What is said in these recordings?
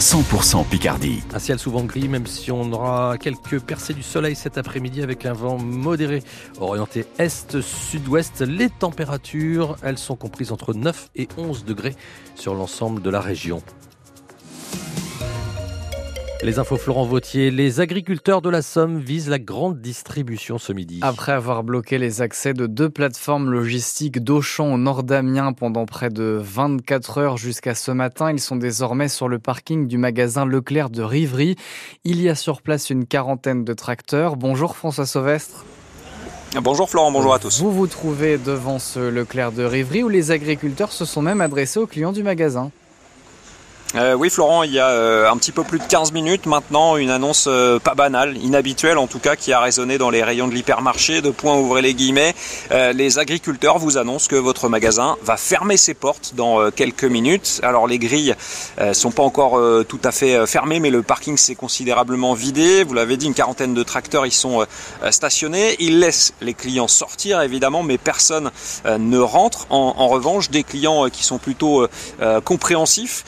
100% Picardie. Un ciel souvent gris, même si on aura quelques percées du soleil cet après-midi avec un vent modéré orienté est-sud-ouest. Les températures, elles sont comprises entre 9 et 11 degrés sur l'ensemble de la région. Les infos Florent Vautier, les agriculteurs de la Somme visent la grande distribution ce midi. Après avoir bloqué les accès de deux plateformes logistiques d'Auchan au nord d'Amiens pendant près de 24 heures jusqu'à ce matin, ils sont désormais sur le parking du magasin Leclerc de Rivry. Il y a sur place une quarantaine de tracteurs. Bonjour François Sauvestre. Bonjour Florent, bonjour à tous. Vous vous trouvez devant ce Leclerc de Rivry où les agriculteurs se sont même adressés aux clients du magasin. Euh, oui Florent, il y a euh, un petit peu plus de 15 minutes maintenant, une annonce euh, pas banale, inhabituelle en tout cas, qui a résonné dans les rayons de l'hypermarché, de point ouvrez les guillemets. les agriculteurs vous annoncent que votre magasin va fermer ses portes dans quelques minutes. Alors les grilles sont pas encore tout à fait fermées, mais le parking s'est considérablement vidé. Vous l'avez dit, une quarantaine de tracteurs y sont stationnés. Ils laissent les clients sortir évidemment, mais personne ne rentre. En, en, revanche, des clients qui sont plutôt compréhensifs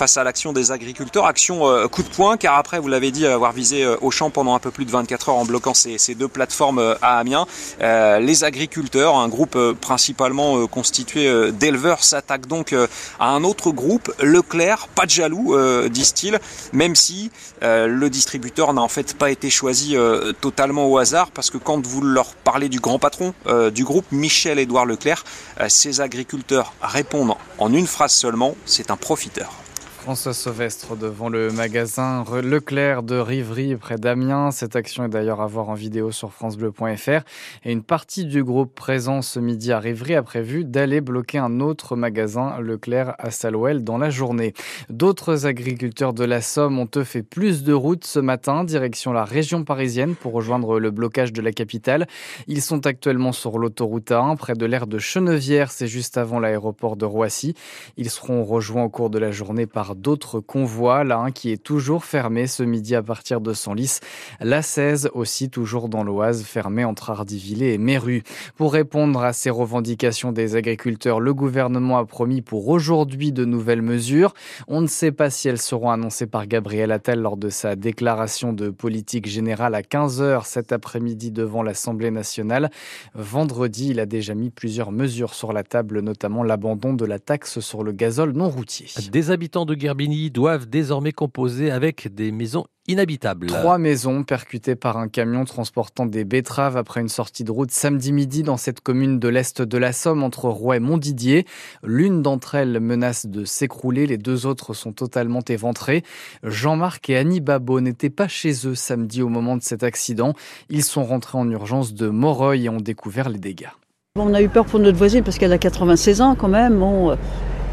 face à l'action des agriculteurs. Action euh, coup de poing, car après, vous l'avez dit, avoir visé euh, au champ pendant un peu plus de 24 heures en bloquant ces, deux plateformes euh, à Amiens. les agriculteurs, un groupe principalement constitué d'éleveurs, s'attaquent donc à un autre groupe, Leclerc, pas de jaloux, disent-ils, même si le distributeur n'a en fait pas été choisi totalement au hasard, parce que quand vous leur parlez du grand patron du groupe, Michel-Édouard Leclerc, ces agriculteurs répondent en une phrase seulement, c'est un profiteur. François Sauvestre devant le magasin Leclerc de Rivry près d'Amiens. Cette action est d'ailleurs à voir en vidéo sur francebleu.fr. Et une partie du groupe présent ce midi à Rivry a prévu d'aller bloquer un autre magasin Leclerc à Salouel dans la journée. D'autres agriculteurs de la Somme ont fait plus de route ce matin, direction la région parisienne pour rejoindre le blocage de la capitale. Ils sont actuellement sur l'autoroute A1 près de l'aire de Chenevière, c'est juste avant l'aéroport de Roissy. Ils seront rejoints au cours de la journée par d'autres convois. Là, un qui est toujours fermé ce midi à partir de Senlis. La 16 aussi toujours dans l'Oise, fermée entre Ardivillé et Méru. Pour répondre à ces revendications des agriculteurs, le gouvernement a promis pour aujourd'hui de nouvelles mesures. On ne sait pas si elles seront annoncées par Gabriel Attal lors de sa déclaration de politique générale à 15h cet après-midi devant l'Assemblée nationale. Vendredi, il a déjà mis plusieurs mesures sur la table, notamment l'abandon de la taxe sur le gazole non routier. Des habitants de Gerbini doivent désormais composer avec des maisons inhabitables. Trois maisons percutées par un camion transportant des betteraves après une sortie de route samedi midi dans cette commune de l'Est de la Somme entre Rouen et Montdidier. L'une d'entre elles menace de s'écrouler, les deux autres sont totalement éventrées. Jean-Marc et Annie Babot n'étaient pas chez eux samedi au moment de cet accident. Ils sont rentrés en urgence de Moreuil et ont découvert les dégâts. On a eu peur pour notre voisine parce qu'elle a 96 ans quand même. Bon,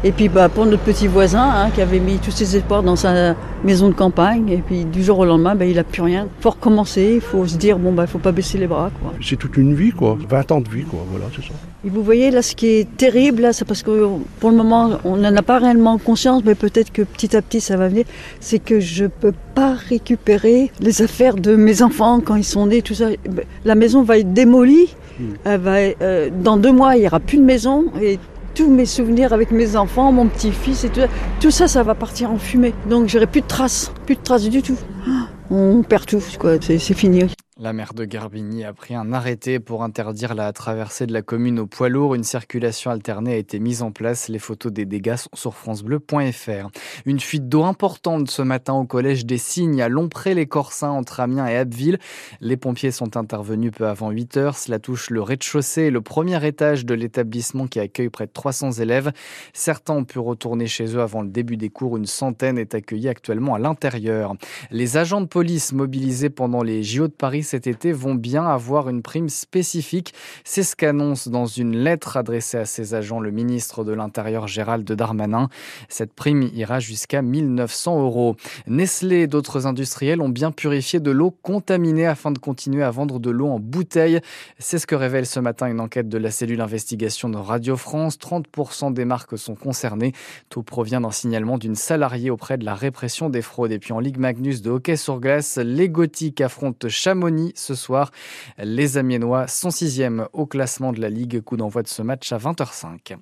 et puis bah, pour notre petit voisin hein, qui avait mis tous ses espoirs dans sa maison de campagne, et puis du jour au lendemain, bah, il n'a plus rien. Il faut recommencer, il faut se dire, bon, bah, il ne faut pas baisser les bras. C'est toute une vie, quoi. 20 ans de vie, quoi. Voilà, c'est ça. Et vous voyez, là, ce qui est terrible, là, c'est parce que pour le moment, on n'en a pas réellement conscience, mais peut-être que petit à petit, ça va venir, c'est que je ne peux pas récupérer les affaires de mes enfants quand ils sont nés, tout ça. La maison va être démolie. Hmm. Elle va, euh, dans deux mois, il n'y aura plus de maison et tous mes souvenirs avec mes enfants, mon petit-fils et tout ça, tout ça, ça va partir en fumée. Donc j'aurai plus de traces, plus de traces du tout. On perd tout, quoi, c'est fini. La maire de Garbigny a pris un arrêté pour interdire la traversée de la commune au poids lourd. Une circulation alternée a été mise en place. Les photos des dégâts sont sur francebleu.fr. Une fuite d'eau importante ce matin au collège des Cygnes à Lompré-les-Corsins entre Amiens et Abbeville. Les pompiers sont intervenus peu avant 8 heures. Cela touche le rez-de-chaussée et le premier étage de l'établissement qui accueille près de 300 élèves. Certains ont pu retourner chez eux avant le début des cours. Une centaine est accueillie actuellement à l'intérieur. Les agents de police mobilisés pendant les JO de Paris cet été vont bien avoir une prime spécifique. C'est ce qu'annonce dans une lettre adressée à ses agents le ministre de l'Intérieur Gérald Darmanin. Cette prime ira jusqu'à 1900 euros. Nestlé et d'autres industriels ont bien purifié de l'eau contaminée afin de continuer à vendre de l'eau en bouteille. C'est ce que révèle ce matin une enquête de la cellule investigation de Radio France. 30% des marques sont concernées. Tout provient d'un signalement d'une salariée auprès de la répression des fraudes. Et puis en Ligue Magnus de hockey sur glace, les Gothiques affrontent Chamonix ce soir. Les Amiénois sont sixième au classement de la Ligue. Coup d'envoi de ce match à 20h05.